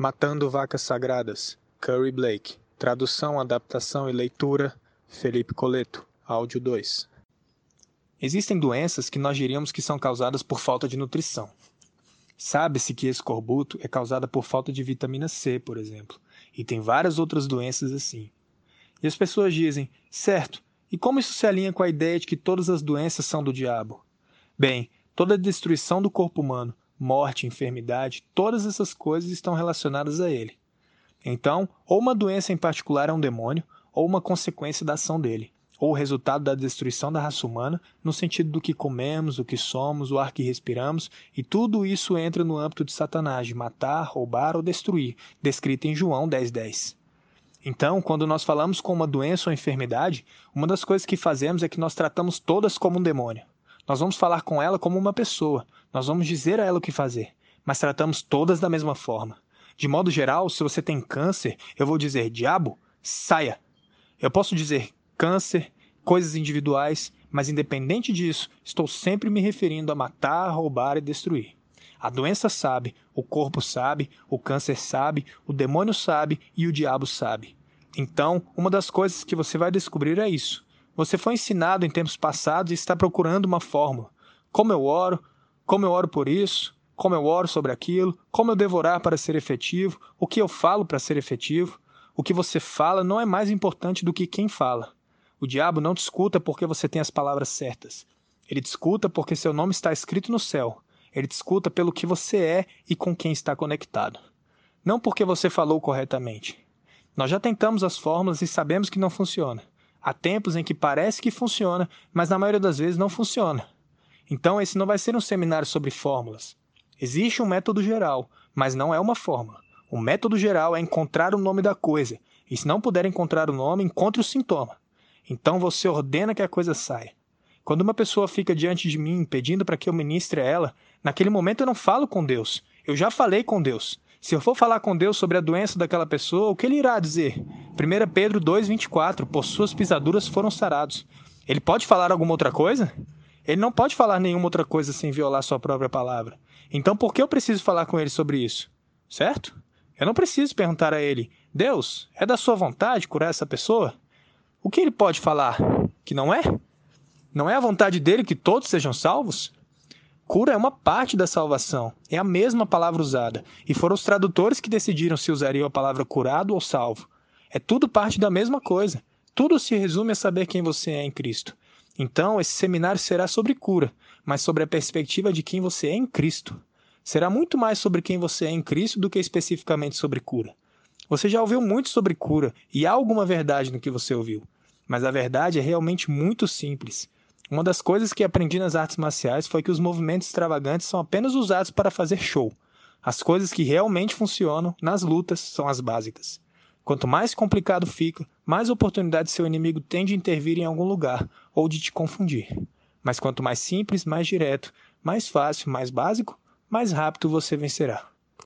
Matando Vacas Sagradas, Curry Blake. Tradução, adaptação e leitura, Felipe Coleto. Áudio 2. Existem doenças que nós diríamos que são causadas por falta de nutrição. Sabe-se que escorbuto é causada por falta de vitamina C, por exemplo, e tem várias outras doenças assim. E as pessoas dizem, certo, e como isso se alinha com a ideia de que todas as doenças são do diabo? Bem, toda destruição do corpo humano, morte, enfermidade, todas essas coisas estão relacionadas a ele. Então, ou uma doença em particular é um demônio, ou uma consequência da ação dele, ou o resultado da destruição da raça humana, no sentido do que comemos, o que somos, o ar que respiramos, e tudo isso entra no âmbito de Satanás, de matar, roubar ou destruir, descrito em João 10,10. 10. Então, quando nós falamos com uma doença ou enfermidade, uma das coisas que fazemos é que nós tratamos todas como um demônio. Nós vamos falar com ela como uma pessoa, nós vamos dizer a ela o que fazer, mas tratamos todas da mesma forma. De modo geral, se você tem câncer, eu vou dizer: diabo, saia. Eu posso dizer câncer, coisas individuais, mas independente disso, estou sempre me referindo a matar, roubar e destruir. A doença sabe, o corpo sabe, o câncer sabe, o demônio sabe e o diabo sabe. Então, uma das coisas que você vai descobrir é isso. Você foi ensinado em tempos passados e está procurando uma fórmula. Como eu oro, como eu oro por isso, como eu oro sobre aquilo, como eu devorar para ser efetivo, o que eu falo para ser efetivo. O que você fala não é mais importante do que quem fala. O diabo não te escuta porque você tem as palavras certas. Ele te escuta porque seu nome está escrito no céu. Ele te escuta pelo que você é e com quem está conectado. Não porque você falou corretamente. Nós já tentamos as fórmulas e sabemos que não funciona. Há tempos em que parece que funciona, mas na maioria das vezes não funciona. Então, esse não vai ser um seminário sobre fórmulas. Existe um método geral, mas não é uma fórmula. O método geral é encontrar o nome da coisa, e se não puder encontrar o nome, encontre o sintoma. Então você ordena que a coisa saia. Quando uma pessoa fica diante de mim pedindo para que eu ministre a ela, naquele momento eu não falo com Deus. Eu já falei com Deus. Se eu for falar com Deus sobre a doença daquela pessoa, o que ele irá dizer? 1 Pedro 2,24: Por suas pisaduras foram sarados. Ele pode falar alguma outra coisa? Ele não pode falar nenhuma outra coisa sem violar sua própria palavra. Então por que eu preciso falar com ele sobre isso? Certo? Eu não preciso perguntar a ele: Deus, é da sua vontade curar essa pessoa? O que ele pode falar? Que não é? Não é a vontade dele que todos sejam salvos? Cura é uma parte da salvação, é a mesma palavra usada, e foram os tradutores que decidiram se usariam a palavra curado ou salvo. É tudo parte da mesma coisa. Tudo se resume a saber quem você é em Cristo. Então, esse seminário será sobre cura, mas sobre a perspectiva de quem você é em Cristo. Será muito mais sobre quem você é em Cristo do que especificamente sobre cura. Você já ouviu muito sobre cura e há alguma verdade no que você ouviu, mas a verdade é realmente muito simples. Uma das coisas que aprendi nas artes marciais foi que os movimentos extravagantes são apenas usados para fazer show. As coisas que realmente funcionam nas lutas são as básicas. Quanto mais complicado fica, mais oportunidade seu inimigo tem de intervir em algum lugar ou de te confundir. Mas quanto mais simples, mais direto, mais fácil, mais básico, mais rápido você vencerá.